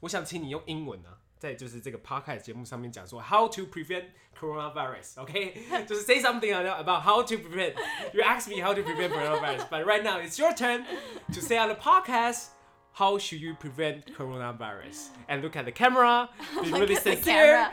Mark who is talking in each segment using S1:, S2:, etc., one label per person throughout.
S1: 我想请你用英文呢、啊，在就是这个 podcast 节目上面讲说 how to prevent coronavirus，OK？、Okay? 就是 say something about how to prevent. You ask me how to prevent coronavirus, but right now it's your turn to say on the podcast how should you prevent coronavirus and look at the camera. Be really sincere.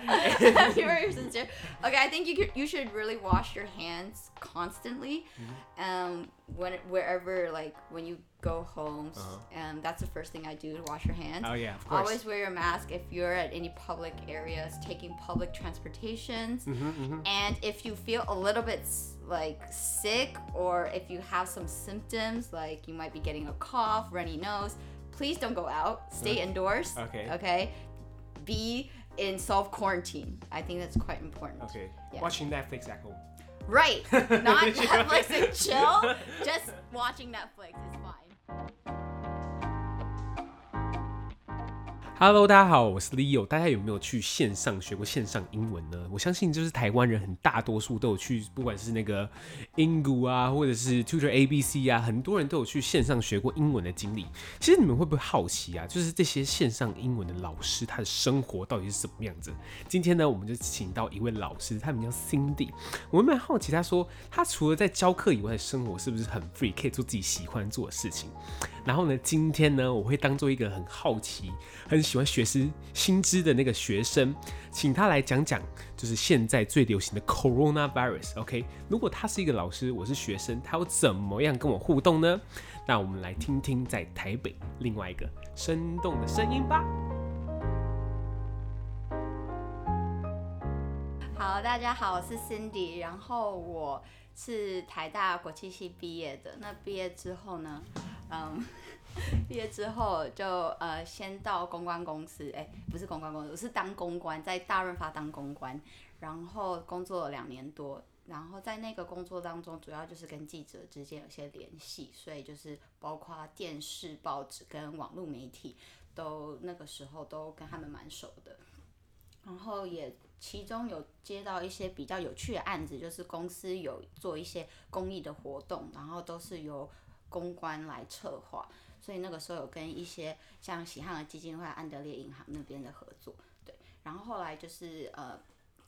S2: Be very sincere. Okay, I think you could, you should really wash your hands constantly, mm-hmm. um, when wherever like when you go home, uh-huh. and that's the first thing I do to wash your hands.
S1: Oh yeah, of course.
S2: Always wear your mask if you're at any public areas, taking public transportations, mm-hmm, mm-hmm. and if you feel a little bit like sick or if you have some symptoms like you might be getting a cough, runny nose, please don't go out. Stay uh-huh. indoors.
S1: Okay.
S2: Okay. Be in self quarantine. I think that's quite important.
S1: Okay. Yeah. Watching Netflix at home.
S2: Right. Not Netflix and chill. Just watching Netflix
S1: Hello，大家好，我是 Leo。大家有没有去线上学过线上英文呢？我相信就是台湾人很大多数都有去，不管是那个 Engoo 啊，或者是 Tutor ABC 啊，很多人都有去线上学过英文的经历。其实你们会不会好奇啊？就是这些线上英文的老师，他的生活到底是什么样子？今天呢，我们就请到一位老师，他名叫 Cindy。我们蛮好奇，他说他除了在教课以外的生活是不是很 free，可以做自己喜欢做的事情？然后呢，今天呢，我会当做一个很好奇、很喜欢学习新知的那个学生，请他来讲讲，就是现在最流行的 coronavirus。OK，如果他是一个老师，我是学生，他会怎么样跟我互动呢？那我们来听听在台北另外一个生动的声音吧。
S2: 好，大家好，我是 Cindy，然后我是台大国际系毕业的。那毕业之后呢？嗯，毕业之后就呃先到公关公司，哎、不是公关公司，我是当公关，在大润发当公关，然后工作了两年多，然后在那个工作当中，主要就是跟记者之间有些联系，所以就是包括电视、报纸跟网络媒体，都那个时候都跟他们蛮熟的，然后也其中有接到一些比较有趣的案子，就是公司有做一些公益的活动，然后都是由公关来策划，所以那个时候有跟一些像喜汉的基金会、安德烈银行那边的合作，对。然后后来就是呃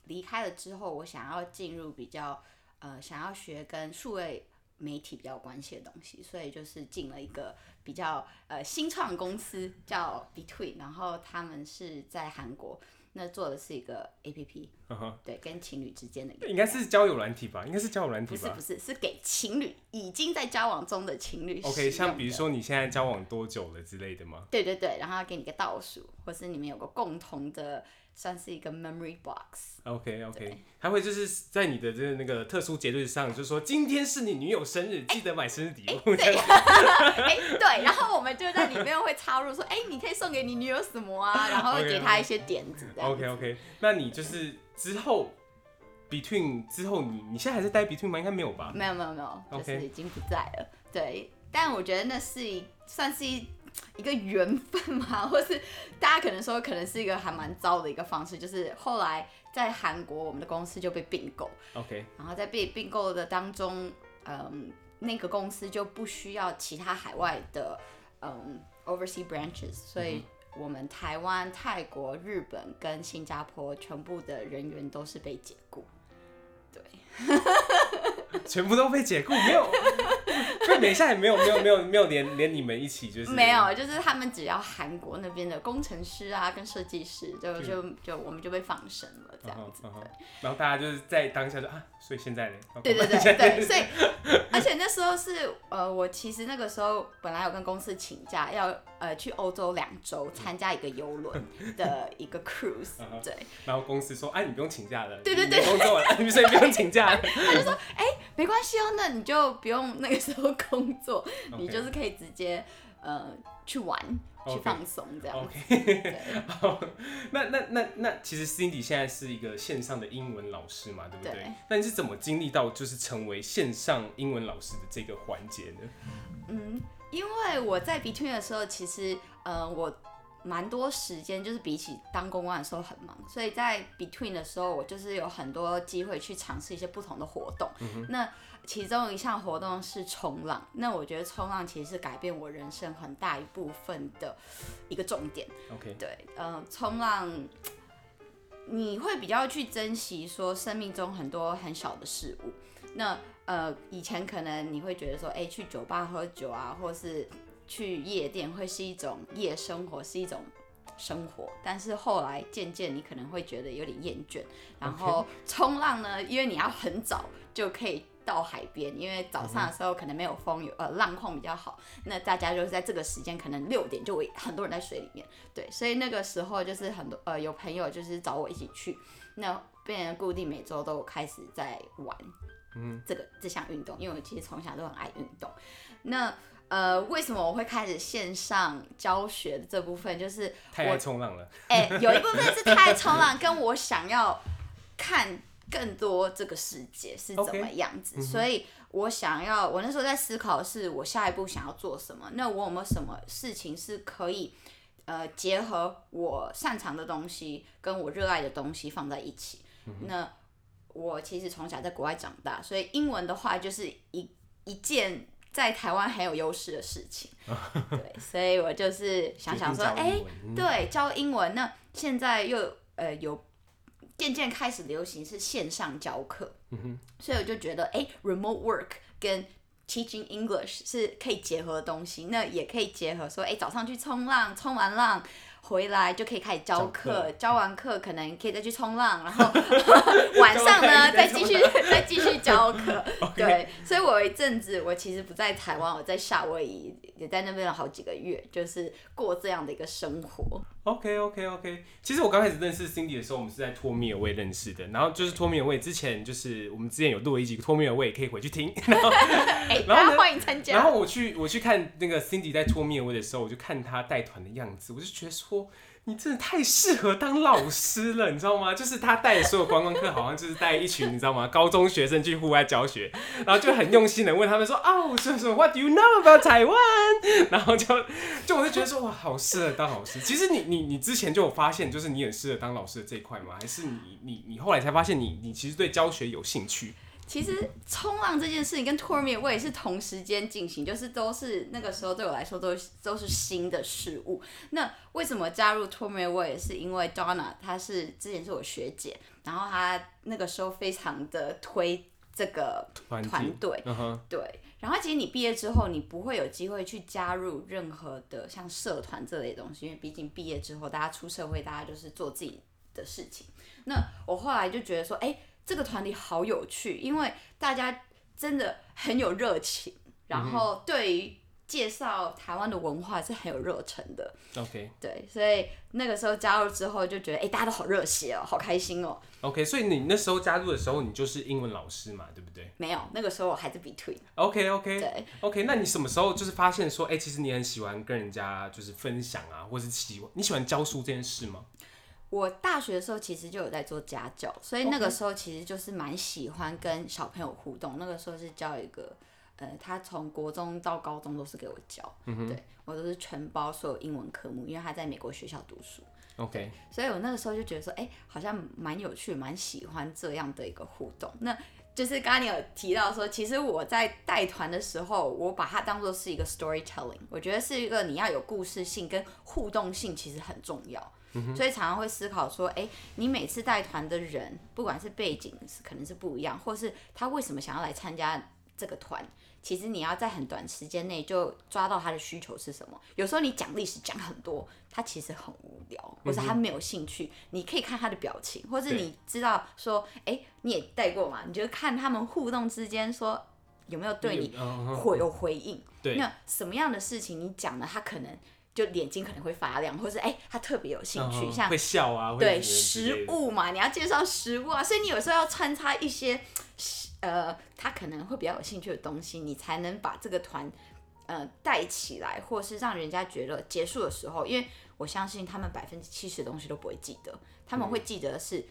S2: 离开了之后，我想要进入比较呃想要学跟数位媒体比较关系的东西，所以就是进了一个比较呃新创公司叫 Between，然后他们是在韩国。那做的是一个 A P P，、uh huh. 对，跟情侣之间的一个，应该
S1: 是交友软体吧？应该是交友软体吧？
S2: 不是不是，是给情侣已经在交往中的情侣。
S1: OK，像比如说你现在交往多久了之类的吗？
S2: 对对对，然后要给你个倒数，或是你们有个共同的。算是一个 memory box。
S1: OK OK，他会就是在你的这个那个特殊节日上，就是说今天是你女友生日，记得买生日礼物。
S2: 对，哎、欸、对，然后我们就在里面会插入说，哎、欸，你可以送给你女友什么啊？然后会给她一些点子。
S1: OK OK，那你就是之后 between 之后你你现在还在待 between 吗？应该没有吧？
S2: 没有没有没有，就是已经不在了。对，但我觉得那是一算是一。一个缘分嘛，或是大家可能说，可能是一个还蛮糟的一个方式，就是后来在韩国，我们的公司就被并购
S1: ，OK，
S2: 然后在被并购的当中，嗯，那个公司就不需要其他海外的嗯 overseas branches，所以我们台湾、泰国、日本跟新加坡全部的人员都是被解雇，对，
S1: 全部都被解雇，没有。所以等一下也没有没有没有没有连连你们一起就是
S2: 没有，就是他们只要韩国那边的工程师啊跟设计师就就就，就我们就被放生了这样子，对。
S1: 然后大家就是在当下就啊，所以现在呢？
S2: 对对对对，所以而且那时候是呃，我其实那个时候本来有跟公司请假要呃去欧洲两周参加一个游轮的一个 cruise，对。
S1: 然后公司说，哎，你不用请假了，
S2: 对对对，
S1: 工作了，所以不用请假了。
S2: 他就说，哎。没关系哦，那你就不用那个时候工作，Okay. 你就是可以直接呃去玩、Okay. 去放松这样。OK，
S1: 好，那那那那其实 Cindy 现在是一个线上的英文老师嘛，对不对？对。那你是怎么经历到就是成为线上英文老师的这个环节呢？
S2: 嗯，因为我在 Between 的时候，其实呃我蛮多时间，就是比起当公关的时候很忙，所以在 between 的时候，我就是有很多机会去尝试一些不同的活动。嗯、那其中一项活动是冲浪，那我觉得冲浪其实是改变我人生很大一部分的一个重点。
S1: OK，
S2: 对，嗯、呃，冲浪你会比较去珍惜说生命中很多很小的事物。那呃，以前可能你会觉得说，哎，去酒吧喝酒啊，或是去夜店会是一种夜生活，是一种生活。但是后来渐渐你可能会觉得有点厌倦。然后冲浪呢，因为你要很早就可以到海边，因为早上的时候可能没有风，有呃浪况比较好。那大家就是在这个时间，可能六点就会很多人在水里面。对，所以那个时候就是很多呃有朋友就是找我一起去，那变成固定每周都开始在玩。嗯，这个这项运动，因为我其实从小都很爱运动。那呃，为什么我会开始线上教学的这部分，就是
S1: 太爱冲浪了。
S2: 哎、欸，有一部分是太爱冲浪，跟我想要看更多这个世界是怎么样子，Okay. 所以我想要，我那时候在思考的是我下一步想要做什么。那我有没有什么事情是可以呃结合我擅长的东西跟我热爱的东西放在一起？嗯、那我其实从小在国外长大，所以英文的话就是一一件在台湾很有优势的事情。对，所以我就是想想说，哎、欸，对，教英文。那现在又呃有渐渐开始流行是线上教课，嗯、所以我就觉得，哎、欸，remote work 跟 teaching English 是可以结合的东西。那也可以结合说，哎、欸，早上去冲浪，冲完浪。回来就可以开始教课，教完课可能可以再去冲浪，然后 晚上呢再继续 再继续教课。对，所以我有一阵子我其实不在台湾，我在夏威夷也在那边了好几个月，就是过这样的一个生活。
S1: OK OK OK，其实我刚开始认识 Cindy 的时候，我们是在托米尔位认识的，然后就是托米尔位之前就是我们之前有录了一集托米尔位，可以回去听。然后，
S2: 欸、然后欢迎参加。
S1: 然后我去我去看那个 Cindy 在托米尔位的时候，我就看他带团的样子，我就觉得说。你真的太适合当老师了，你知道吗？就是他带所有观光客，好像就是带一群，你知道吗？高中学生去户外教学，然后就很用心的问他们说：“哦，说说，What do you know about 台湾？”然后就就我就觉得说：“哇，好适合当老师。”其实你你你之前就有发现，就是你很适合当老师的这一块吗？还是你你你后来才发现你你其实对教学有兴趣？
S2: 其实冲浪这件事情跟 Tourmalet 我也是同时间进行，就是都是那个时候对我来说都都是新的事物。那为什么加入 Tourmalet 我也是因为 Donna 她是之前是我学姐，然后她那个时候非常的推这个团队，对。然后其实你毕业之后，你不会有机会去加入任何的像社团这类的东西，因为毕竟毕业之后大家出社会，大家就是做自己的事情。那我后来就觉得说，哎。这个团体好有趣，因为大家真的很有热情，然后对于介绍台湾的文化是很有热忱的。
S1: OK，
S2: 对，所以那个时候加入之后就觉得，哎，大家都好热血哦，好开心哦。
S1: OK，所以你那时候加入的时候，你就是英文老师嘛，对不对？
S2: 没有，那个时候我还是 between。
S1: OK，OK，
S2: 对
S1: ，OK，那你什么时候就是发现说，哎，其实你很喜欢跟人家就是分享啊，或是喜欢你喜欢教书这件事吗？
S2: 我大学的时候其实就有在做家教，所以那个时候其实就是蛮喜欢跟小朋友互动。那个时候是教一个，呃，他从国中到高中都是给我教，嗯、对我都是全包所有英文科目，因为他在美国学校读书。
S1: OK，
S2: 所以我那个时候就觉得说，哎、欸，好像蛮有趣，蛮喜欢这样的一个互动。那就是刚刚你有提到说，其实我在带团的时候，我把它当做是一个 storytelling，我觉得是一个你要有故事性跟互动性，其实很重要。所以常常会思考说，哎，你每次带团的人，不管是背景是可能是不一样，或是他为什么想要来参加这个团，其实你要在很短时间内就抓到他的需求是什么。有时候你讲历史讲很多，他其实很无聊，或是他没有兴趣。你可以看他的表情，或是你知道说，哎，你也带过嘛？你就看他们互动之间说有没有对你会有回应。对，那什么样的事情你讲了，他可能。就眼睛可能会发亮，或是哎、欸，他特别有兴趣，uh 像
S1: 会笑啊，
S2: 对食物嘛，你要介绍食物啊，所以你有时候要穿插一些呃，他可能会比较有兴趣的东西，你才能把这个团呃带起来，或是让人家觉得结束的时候，因为我相信他们百分之七十的东西都不会记得，他们会记得是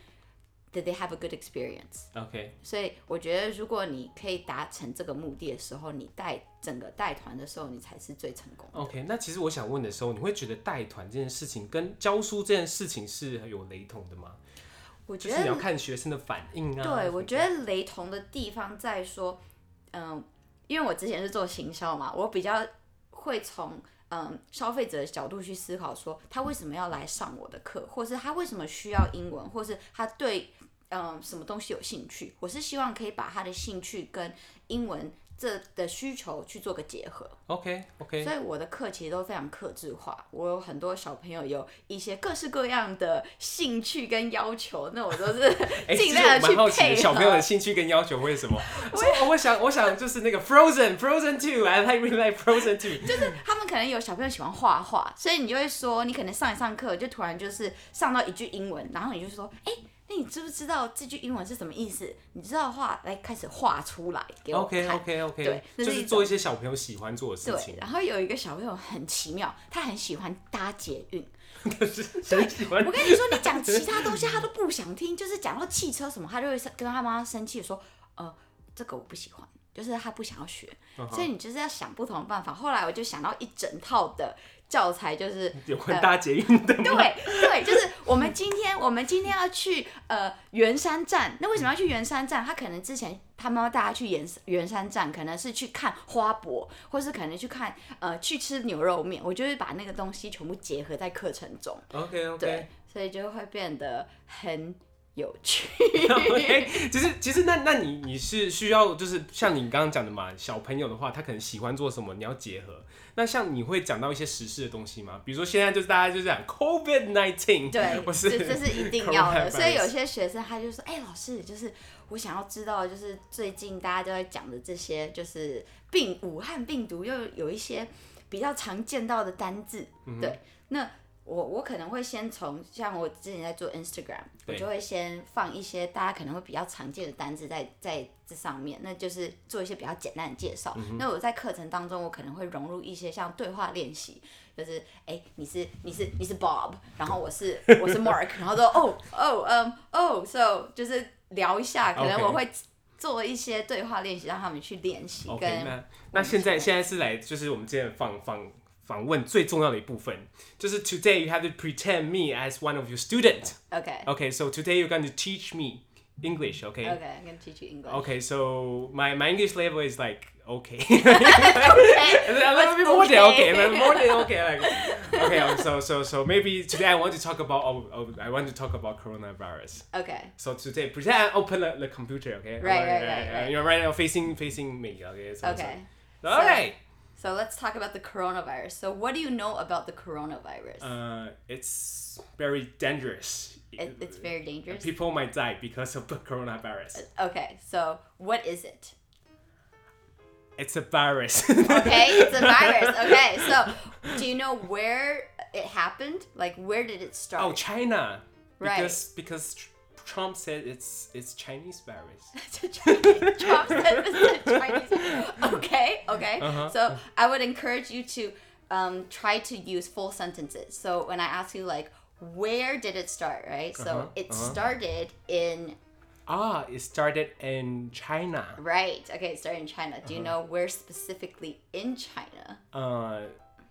S2: did they have a good experience?
S1: OK，
S2: 所以我觉得如果你可以达成这个目的的时候，你带整个带团的时候，你才是最成功的。
S1: OK，那其实我想问的时候，你会觉得带团这件事情跟教书这件事情是有雷同的吗？
S2: 我觉得
S1: 你要看学生的反应啊。
S2: 对，我觉得雷同的地方在说，嗯，因为我之前是做行销嘛，我比较会从嗯消费者的角度去思考，说他为什么要来上我的课，或是他为什么需要英文，或是他对嗯什么东西有兴趣。我是希望可以把他的兴趣跟英文。这的需求去做个结合
S1: ，OK OK，
S2: 所以我的课其实都非常克制化。我有很多小朋友有一些各式各样的兴趣跟要求，那我都是 尽量的去配
S1: 小朋友的兴趣跟要求会什么？我我想我想就是那个 Frozen Frozen Two，I really like Frozen Two。
S2: 就是他们可能有小朋友喜欢画画，所以你就会说，你可能上一上课就突然就是上到一句英文，然后你就说，哎、欸。那你知不知道这句英文是什么意思？你知道的话，来开始画出来给我看。
S1: OK OK OK，
S2: 对，
S1: 就是做一些小朋友喜欢做的事情。
S2: 对，然后有一个小朋友很奇妙，他很喜欢搭捷运。
S1: 可是很喜欢。
S2: 我跟你说，你讲其他东西他都不想听，就是讲到汽车什么，他就会跟他妈妈生气说：“呃，这个我不喜欢。”就是他不想要学。Uh huh. 所以你就是要想不同的办法。后来我就想到一整套的。教材就是
S1: 有关搭捷运的、呃、
S2: 对对，就是我们今天 我们今天要去呃圆山站，那为什么要去圆山站？他可能之前他妈妈带他去圆圆山站，可能是去看花博，或是可能去看呃去吃牛肉面。我就会把那个东西全部结合在课程中。
S1: OK OK，
S2: 对，所以就会变得很。有趣，
S1: 其实其实那那你你是需要就是像你刚刚讲的嘛，小朋友的话，他可能喜欢做什么，你要结合。那像你会讲到一些时事的东西吗？比如说现在就是大家就讲 COVID nineteen，
S2: 对，不是这是一定要的。所以有些学生他就说，哎、欸，老师，就是我想要知道，就是最近大家都在讲的这些，就是病武汉病毒又有一些比较常见到的单字，嗯、对，那。我我可能会先从像我之前在做 Instagram，我就会先放一些大家可能会比较常见的单字在在这上面，那就是做一些比较简单的介绍。嗯、那我在课程当中，我可能会融入一些像对话练习，就是哎，你是你是你是 Bob，然后我是我是 Mark，然后说哦哦嗯哦，so 就是聊一下，可能我会做一些对话练习，让他们去练习。跟
S1: 那现在现在是来就是我们今天放放。访问最重要的一部分就是 Today you have to pretend me as one of your students.
S2: Okay.
S1: Okay. So today you're going to teach me English. Okay.
S2: Okay. I'm going to teach you English.
S1: Okay. So my my English level is like okay.
S2: okay.
S1: a little bit more than okay. A little more than okay. Like okay. So so so maybe today I want to talk about oh, oh I want to talk about coronavirus.
S2: Okay.
S1: So today pretend I open the, the computer. Okay.
S2: Right right right right.
S1: You're right now facing facing me. Okay. So,
S2: okay.
S1: So, all right.
S2: So let's talk about the coronavirus. So what do you know about the coronavirus?
S1: Uh, it's very dangerous.
S2: It, it's very dangerous.
S1: People might die because of the coronavirus.
S2: Okay, so what is it?
S1: It's a virus.
S2: okay, it's a virus. Okay, so do you know where it happened? Like where did it start?
S1: Oh, China.
S2: Right.
S1: Because because Trump said it's it's Chinese virus.
S2: Trump said it's Chinese. Okay, okay. Uh-huh. So I would encourage you to um, try to use full sentences. So when I ask you like, where did it start, right? So uh-huh. it uh-huh. started in.
S1: Ah, it started in China.
S2: Right. Okay, it started in China. Do you uh-huh. know where specifically in China?
S1: Uh,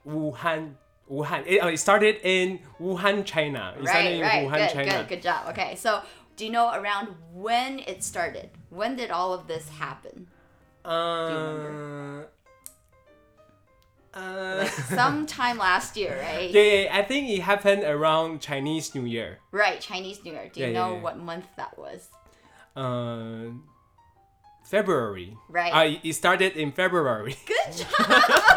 S1: Wuhan. Wuhan. It, uh, it started in Wuhan, China. It
S2: right, right. Wuhan, good, China. good, good job. Okay, so do you know around when it started? When did all of this happen?
S1: Uh,
S2: uh, like sometime last year, right?
S1: Yeah, yeah, I think it happened around Chinese New Year.
S2: Right, Chinese New Year. Do you yeah, know yeah, what month that was?
S1: Uh, February.
S2: Right.
S1: Uh, it started in February.
S2: Good job.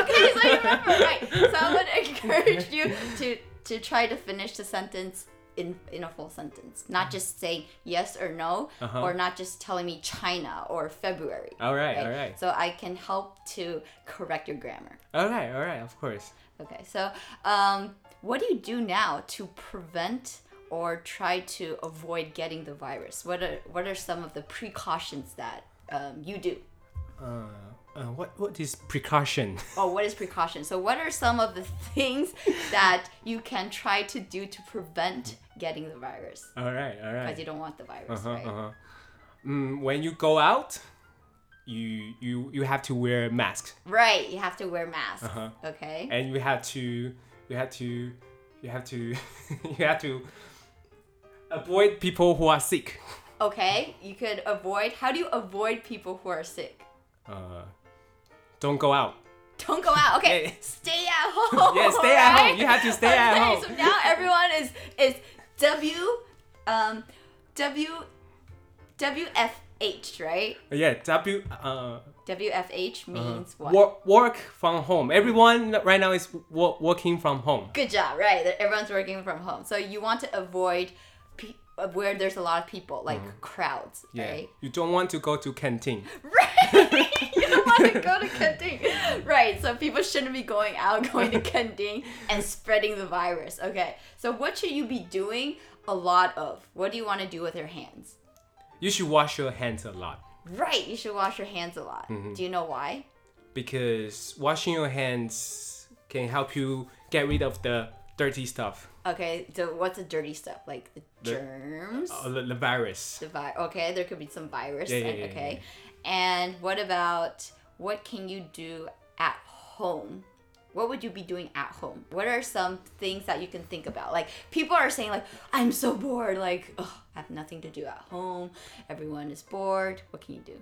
S2: okay, so you remember, right? So I would encourage you to to try to finish the sentence in in a full sentence, not just saying yes or no, uh-huh. or not just telling me China or February.
S1: All right, right, all right.
S2: So I can help to correct your grammar.
S1: All right, all right, of course.
S2: Okay, so um, what do you do now to prevent or try to avoid getting the virus? What are what are some of the precautions that um, you do?
S1: Uh, Uh, what what is precaution?
S2: Oh, what is precaution? So, what are some of the things that you can try to do to prevent getting the virus?
S1: all right, all
S2: Because you don't want the virus,
S1: Uh-huh,
S2: right?
S1: uh-huh. Mm, when you go out, you you you have to wear mask,
S2: Right. You have to wear masks.
S1: Uh-huh.
S2: Okay.
S1: and you have to you have to you have to you have to avoid people who are sick.
S2: Okay. You could avoid. How do you avoid people who are sick?
S1: Uh, don't go out.
S2: Don't go out. Okay.
S1: Yeah.
S2: Stay at home.
S1: Yeah, stay at home. You have to stay at home.
S2: So now everyone is is W um W WFH, right?
S1: Yeah, W uh
S2: WFH means what?
S1: work work from home. Everyone right now is wo- working from home.
S2: Good job, right? Everyone's working from home. So you want to avoid pe- uh, where there's a lot of people, like crowds,
S1: Mm-hmm. Yeah,
S2: right?
S1: you don't want to go to canteen.
S2: Right. Want to go to Kending. Right. So people shouldn't be going out, going to Kending and spreading the virus. Okay. So what should you be doing a lot of? What do you want to do with your hands?
S1: You should wash your hands a lot
S2: Right. You should wash your hands a lot.
S1: Mm-hmm.
S2: Do you know why?
S1: because washing your hands can help you get rid of the dirty stuff,
S2: Okay. So what's the dirty stuff? Like the,
S1: The-
S2: germs?
S1: uh, the, the virus.
S2: The vi- okay, there could be some virus.
S1: Yeah, yeah, yeah,
S2: okay. And what about what can you do at home? What would you be doing at home? What are some things that you can think about? Like people are saying like I'm so bored, like Ugh, I have nothing to do at home. Everyone is bored. What can you do?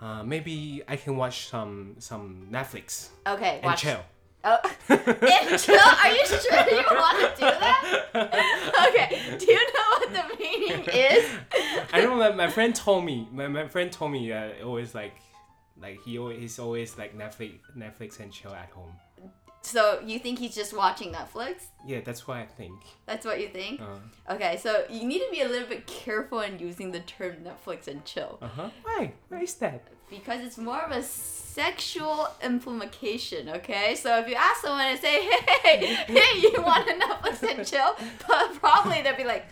S1: Uh, maybe I can watch some some Netflix
S2: Okay,
S1: and
S2: watch.
S1: chill.
S2: Oh? Are you sure you want to do that? Okay. Do you know what the meaning is?
S1: I don't know. My friend told me. My, my friend told me uh, always like like he always he's always like Netflix Netflix and chill at home.
S2: So you think he's just watching Netflix?
S1: Yeah, that's what I think.
S2: That's what you think?
S1: Uh
S2: Okay, so you need to be a little bit careful in using the term Netflix and chill
S1: huh. Why? Why is that?
S2: because it's more of a sexual implication. Okay, so if you ask someone and say, "Hey, hey, you want a Netflix and chill?" But probably they'll be like,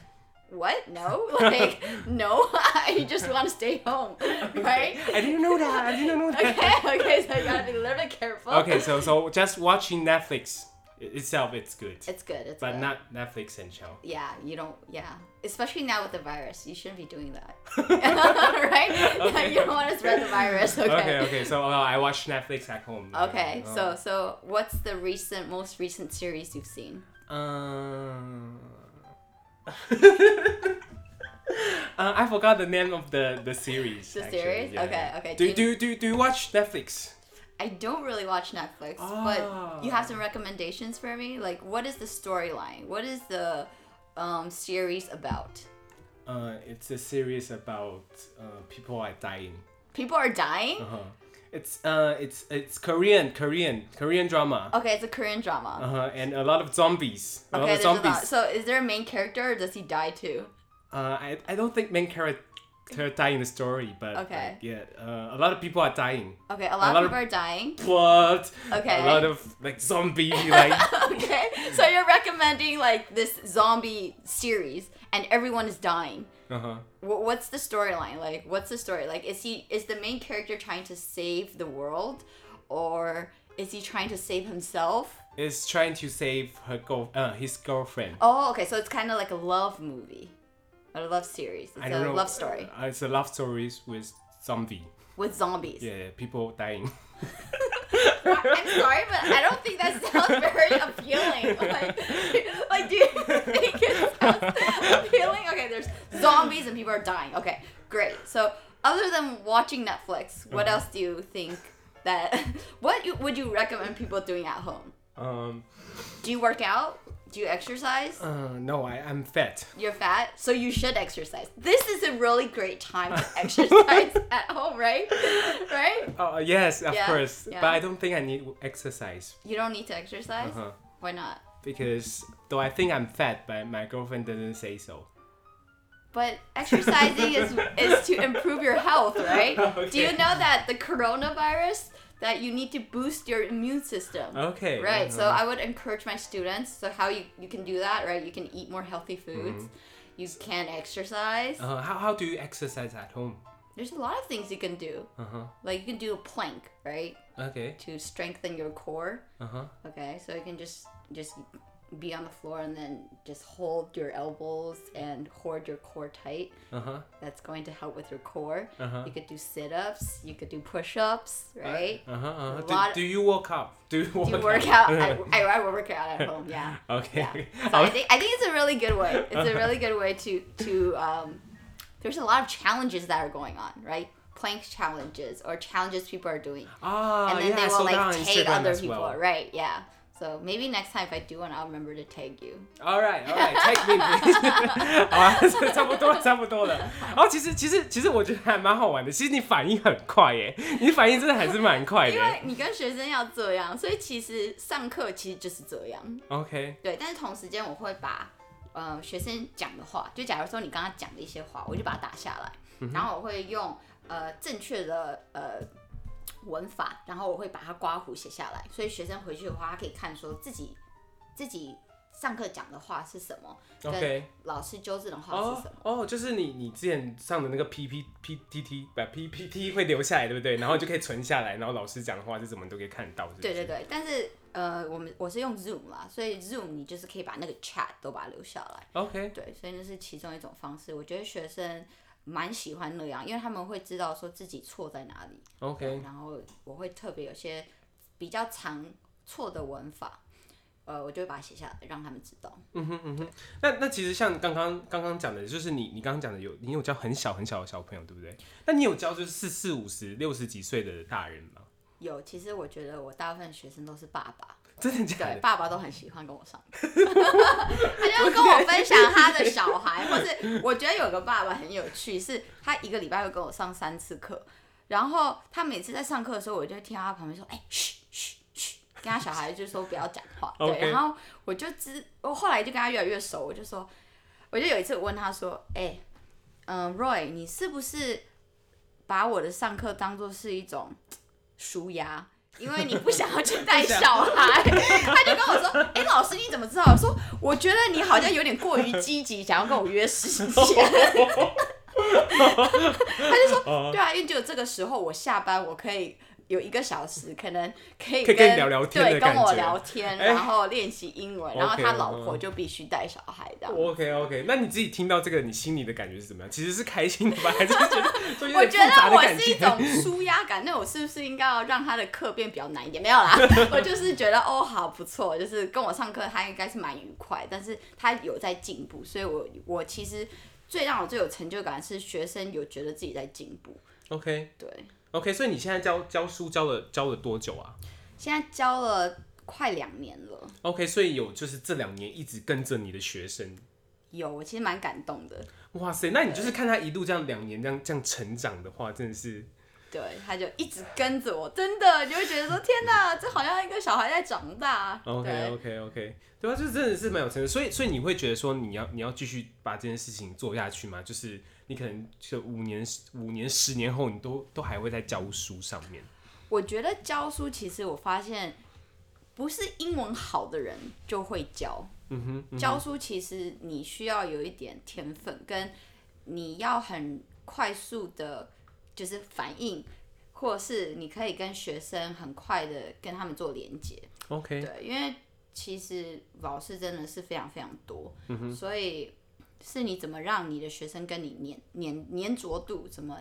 S2: "What? No, like, no, you just want to stay home, right?"
S1: I didn't know that. I didn't know that.
S2: Okay, okay, so you gotta be a little bit careful.
S1: Okay, so so just watching Netflix itself, it's good,
S2: it's good. It's
S1: but
S2: good.
S1: not Netflix and chill.
S2: Yeah, you don't. Yeah, especially now with the virus, you shouldn't be doing that, right?
S1: Okay.
S2: you don't want to spread the virus. Okay.
S1: Okay, okay. So uh, I watch Netflix at home.
S2: Okay,
S1: Uh,
S2: so so what's the recent, most recent series you've seen?
S1: Um. uh, I forgot the name of the the series.
S2: The
S1: actually,
S2: series?
S1: yeah.
S2: Okay, okay.
S1: Do,
S2: Do you-
S1: do do do you watch Netflix?
S2: I don't really watch Netflix,
S1: Ah.
S2: but you have some recommendations for me. Like, what is the storyline? What is the um, series about?
S1: Uh, it's a series about uh, people are dying.
S2: People are dying.
S1: Uh huh. It's uh it's it's Korean Korean Korean drama.
S2: Okay, it's a Korean drama.
S1: Uh huh. And a lot of zombies. A lot
S2: Okay,
S1: of
S2: there's a lot. So, is there a main character, or does he die too?
S1: Uh, I, I don't think main character die in the story, but
S2: Okay.
S1: like, yeah, uh, a lot of people are dying.
S2: Okay, a lot,
S1: lot
S2: of
S1: of-
S2: people are dying.
S1: Blood.
S2: Okay.
S1: A lot of like zombie like.
S2: okay, so you're recommending like this zombie series, and everyone is dying.
S1: Uh huh.
S2: Wh- What's the storyline? Like, what's the story? Like, is he is the main character trying to save the world, or is he trying to save himself?
S1: Is trying to save her girl, uh, his girlfriend.
S2: Oh, okay, so it's kind of like a love movie, a love series. It's
S1: I don't
S2: a
S1: know.
S2: love story
S1: Uh, it's a love stories with zombie.
S2: with zombies.
S1: Yeah, people dying.
S2: I'm sorry, but I don't think that sounds very appealing. Like, like, do you think it sounds appealing? Okay, there's zombies and people are dying. Okay, great. So, other than watching Netflix, what
S1: Uh-huh.
S2: else do you think that? What you, would you recommend people doing at home?
S1: Um.
S2: Do you work out? Do you exercise?
S1: Uh. No, I I'm fat.
S2: You're fat, so you should exercise. This is a really great time to exercise at home, right? Right?
S1: Uh. Yes, of
S2: Yeah,
S1: course.
S2: yeah.
S1: But I don't think I need exercise.
S2: You don't need to exercise.
S1: Uh huh.
S2: Why not?
S1: Because though I think I'm fat, but my girlfriend doesn't say so.
S2: But exercising is is to improve your health, right? Do you know that the coronavirus that you need to boost your immune system?
S1: Okay.
S2: Right. So
S1: uh-huh.
S2: I would encourage my students. So how you you can do that, right? You can eat more healthy foods.
S1: Mm-hmm.
S2: You can exercise.
S1: Uh, how how do you exercise at home?
S2: there's a lot of things you can do.
S1: Uh huh.
S2: Like you can do a plank, right?
S1: Okay.
S2: To strengthen your core.
S1: Uh huh.
S2: Okay, so you can just just be on the floor and then just hold your elbows and hold your core tight.
S1: Uh huh.
S2: That's going to help with your core.
S1: Uh-huh.
S2: You could do sit-ups. You could do push-ups, right?
S1: Uh huh. Uh-huh. Do, do you work out? Do you work,
S2: Do you work out? I, I, I work out at home. Yeah.
S1: Okay.
S2: Yeah. So I think I think it's a really good way. It's a really good way to to um, there's a lot of challenges that are going on, right? Plank challenges or challenges people are doing,
S1: Ah,
S2: and then
S1: yeah,
S2: they will like
S1: take
S2: other
S1: as
S2: people,
S1: well.
S2: right? Yeah. So maybe next time if I do one, I'll remember to tag you.
S1: All right, all right, take me。好啊，差不多了，差不多了。然后其实其实其实我觉得还蛮好玩的，其实你反应很快耶，你反应真的还是蛮快的。
S2: 因为你跟学生要这样，所以其实上课其实就是这样。
S1: OK，
S2: 对，但是同时间我会把呃学生讲的话，就假如说你刚刚讲的一些话，我就把它打下来，
S1: 嗯
S2: 然后我会用呃正确的呃文法，然后我会把它刮胡写下来，所以学生回去的话，他可以看说自己自己上课讲的话是什么
S1: OK
S2: 跟老师纠正的话是
S1: 哦
S2: 什么。
S1: 哦，就是你你之前上的那个 P P P T T 不 P P T 会留下来，对不对？然后就可以存下来，然后老师讲的话是怎么都可以看到。是是
S2: 对对对，但是呃，我们我是用 Zoom 啦，所以 Zoom 你就是可以把那个 chat 都把它留下来。
S1: OK，
S2: 对，所以那是其中一种方式。我觉得学生蛮喜欢那样，因为他们会知道说自己错在哪里。
S1: OK，
S2: 然后我会特别有些比较常错的文法，呃，我就会把它写下来，让他们知道。
S1: 嗯哼嗯哼那那其实像刚刚刚刚讲的，就是你你刚刚讲的有你有教很小很小的小朋友，对不对？那你有教就是四四五十六十几岁的大人吗？
S2: 有，其实我觉得我大部分学生都是爸爸，
S1: 真的假
S2: 对，
S1: 的？
S2: 爸爸都很喜欢跟我上课，他就跟我分享 他的小孩，或是我觉得有个爸爸很有趣，是他一个礼拜会跟我上三次课，然后他每次在上课的时候，我就会听到他旁边说，哎、嘘嘘嘘，跟他小孩就说不要讲话，
S1: 对
S2: 然后我就知，我后来就跟他越来越熟，我就说，我就有一次我问他说，哎、嗯，Roy，你是不是把我的上课当做是一种 舒压？因为你不想要去带小孩，他就跟我说：“哎、老师你怎么知道？”我说：“我觉得你好像有点过于积极，想要跟我约时间。” 他就说：“对啊，因为只有这个时候我下班，我可以有一个小时，可能可以
S1: 可以跟你聊聊天的
S2: 对，跟我聊天，
S1: 哎
S2: 然后练习英文，然后他老婆
S1: 嗯
S2: 就必须带小孩这样。
S1: OK OK，那你自己听到这个，你心里的感觉是怎么样？其实是开心的吧，还是觉得有
S2: 我
S1: 觉
S2: 得我？是一种舒压感，那我是不是应该要让他的课变比较难一点？没有啦，我就是觉得哦，好不错，就是跟我上课他应该是蛮愉快，但是他有在进步，所以我我其实最让我最有成就感是学生有觉得自己在进步。
S1: OK
S2: 对，
S1: OK，所以你现在教教书教了教了多久啊
S2: 现在教了快两年了
S1: ，？OK，所以有就是这两年一直跟着你的学生。
S2: 有我其实蛮感动的，
S1: 哇塞，那你就是看他一路这样两年这样这样成长的话，真的是
S2: 对，他就一直跟着我，真的你就会觉得说天哪，这好像一个小孩在长大。
S1: OK OK OK，对啊，就真的是蛮有成就，所以所以你会觉得说你要你要继续把这件事情做下去吗？就是你可能就五年五年十年后，你都都还会在教书上面。
S2: 我觉得教书其实我发现，不是英文好的人就会教。
S1: 嗯哼，嗯哼
S2: 教书其实你需要有一点天分，跟你要很快速的，就是反应，或是你可以跟学生很快的跟他们做连接。
S1: OK，
S2: 对，因为其实老师真的是非常非常多，
S1: 嗯
S2: 所以是你怎么让你的学生跟你黏黏黏着度，怎么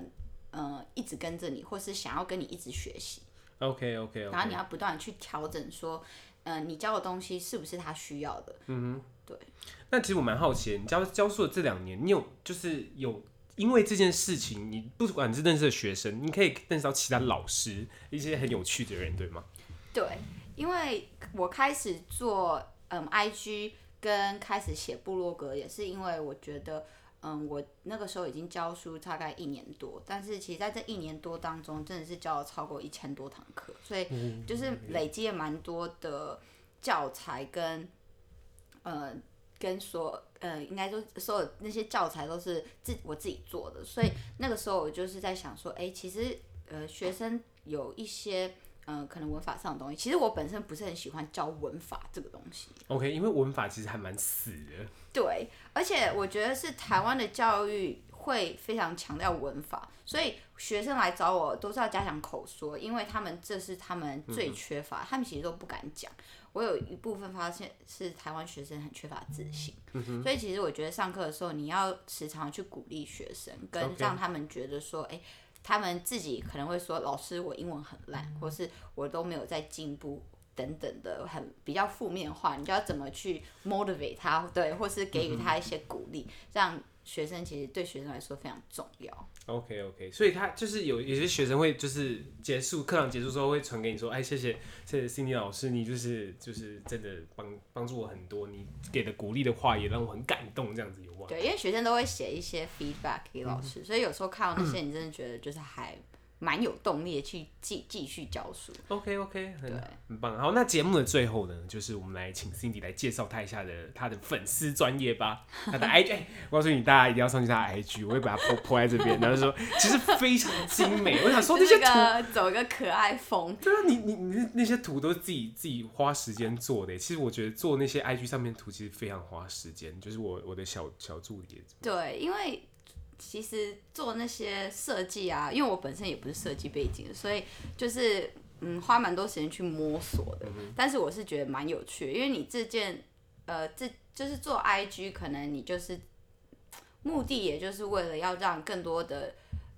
S2: 呃一直跟着你，或是想要跟你一直学习。
S1: OK OK
S2: 然后你要不断的去调整，说，呃，你教的东西是不是他需要的？
S1: 嗯哼，对那其实我蛮好奇，你教教书的这两年，你有就是有因为这件事情，你不管是认识的学生，你可以认识到其他老师一些很有趣的人，对吗？
S2: 对，因为我开始做嗯 IG 跟开始写部落格，也是因为我觉得，嗯，我那个时候已经教书大概一年多，但是其实在这一年多当中，真的是教了超过一千多堂课，所以就是累积了蛮多的教材跟，呃，跟所，呃，应该说所有那些教材都是自我自己做的，所以那个时候我就是在想说，哎，其实呃学生有一些。嗯，可能文法上的东西，其实我本身不是很喜欢教文法这个东西。
S1: OK，因为文法其实还蛮死的。
S2: 对，而且我觉得是台湾的教育会非常强调文法，所以学生来找我都是要加强口说，因为他们这是他们最缺乏，嗯、他们其实都不敢讲。我有一部分发现是台湾学生很缺乏自信，嗯、所以其实我觉得上课的时候你要时常去鼓励学生，跟让他们觉得说，哎、欸，他们自己可能会说，老师我英文很烂，或是我都没有在进步等等的很比较负面化，你就要怎么去 motivate 他，对，或是给予他一些鼓励，让。学生其实对学生来说非常重要。
S1: OK OK，所以他就是有有些学生会就是结束课堂结束之后会传给你说，哎，谢谢谢谢 Cindy 老师，你就是就是真的帮帮助我很多，你给的鼓励的话也让我很感动，这样子有吗？
S2: 对，因为学生都会写一些 feedback 给老师，嗯、所以有时候看到那些，你真的觉得就是还。蛮有动力的去继继续教书。
S1: OK OK，很
S2: 对
S1: 很棒。好，那节目的最后呢，就是我们来请 Cindy 来介绍他一下的他的粉丝专业吧。他的 IG，我告诉你，大家一定要上去他的 IG，我会把它铺铺在这边。然后说，其实非常精美。我想说那些图，
S2: 走一个可爱风。
S1: 对啊，你你你那那些图都是自己自己花时间做的。其实我觉得做那些 IG 上面图其实非常花时间。就是我我的小小助理。
S2: 对，因为。其实做那些设计啊，因为我本身也不是设计背景，所以就是嗯花蛮多时间去摸索的。但是我是觉得蛮有趣的，因为你这件呃这就是做 IG，可能你就是目的，也就是为了要让更多的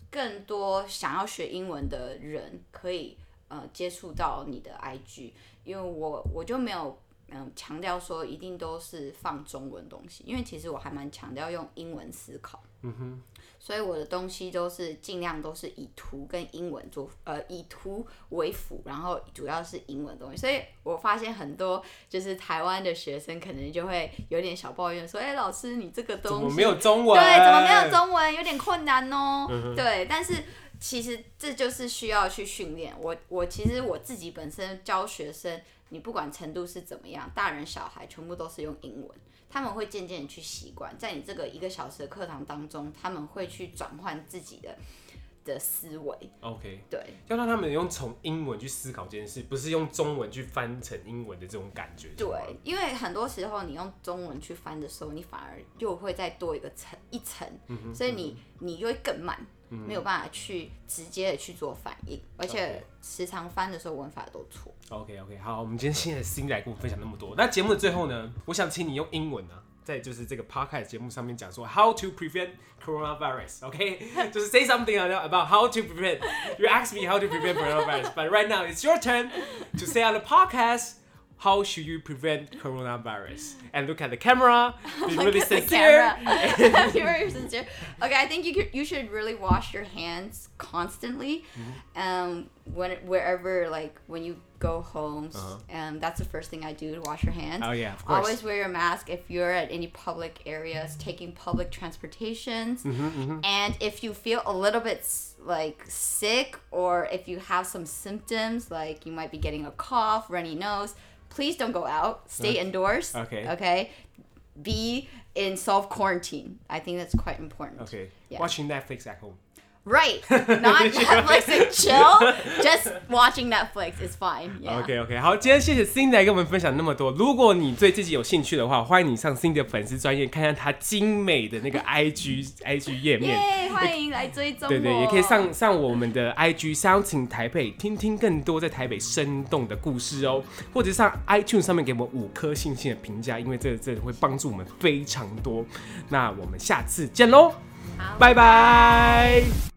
S2: 更多想要学英文的人可以呃接触到你的 IG，因为我我就没有嗯强调说一定都是放中文东西，因为其实我还蛮强调用英文思考。嗯哼，所以我的东西都是尽量都是以图跟英文做，呃，以图为辅，然后主要是英文东西。所以我发现很多就是台湾的学生可能就会有点小抱怨说，哎、欸，老师你这个东西
S1: 没有中文，
S2: 对，怎么没有中文，有点困难哦。嗯、对，但是其实这就是需要去训练。我我其实我自己本身教学生，你不管程度是怎么样，大人小孩全部都是用英文。他们会渐渐去习惯，在你这个一个小时的课堂当中，他们会去转换自己的的思维。
S1: OK，
S2: 对，
S1: 要让他们用从英文去思考这件事，不是用中文去翻成英文的这种感觉。
S2: 对，因为很多时候你用中文去翻的时候，你反而又会再多一个层一层，嗯、哼所以你你就会更慢。没有办法去直接的去做反应，而且时常翻的时候文法都错。
S1: OK OK，好，我们今天现在新来跟我们分享那么多。那节目的最后呢，我想请你用英文呢、啊，在就是这个 Podcast 节目上面讲说 How to prevent coronavirus。OK，就是 say something about how to prevent. You ask me how to prevent coronavirus, but right now it's your turn to say on the podcast. How should you prevent coronavirus? And look at the camera. Be really sincere.
S2: Be very sincere. Okay, I think you could, you should really wash your hands constantly. Mm-hmm. Um, when wherever like when you go home, uh-huh. and that's the first thing I do to wash your hands.
S1: Oh yeah, of course.
S2: Always wear your mask if you're at any public areas, taking public transportations, mm-hmm, mm-hmm. and if you feel a little bit like sick or if you have some symptoms like you might be getting a cough, runny nose please don't go out. Stay indoors. Okay. Okay. Be in self quarantine. I think that's quite important.
S1: Okay. Yeah. Watching Netflix at home.
S2: Right, not Netflix and chill. Just watching Netflix is fine. Yeah.
S1: OK OK，好，今天谢谢 Cindy 来跟我们分享那么多。如果你对自己有兴趣的话，欢迎你上 Cindy 的粉丝专页看看她精美的那个 IG IG 页面。
S2: 耶，欢迎来追踪。
S1: 对对，也可以上上我们的 IG Sounds in Taipei，听听更多在台北生动的故事哦。或者上 iTunes 上面给我们五颗星星的评价，因为这这会帮助我们非常多。那我们下次见喽，拜拜。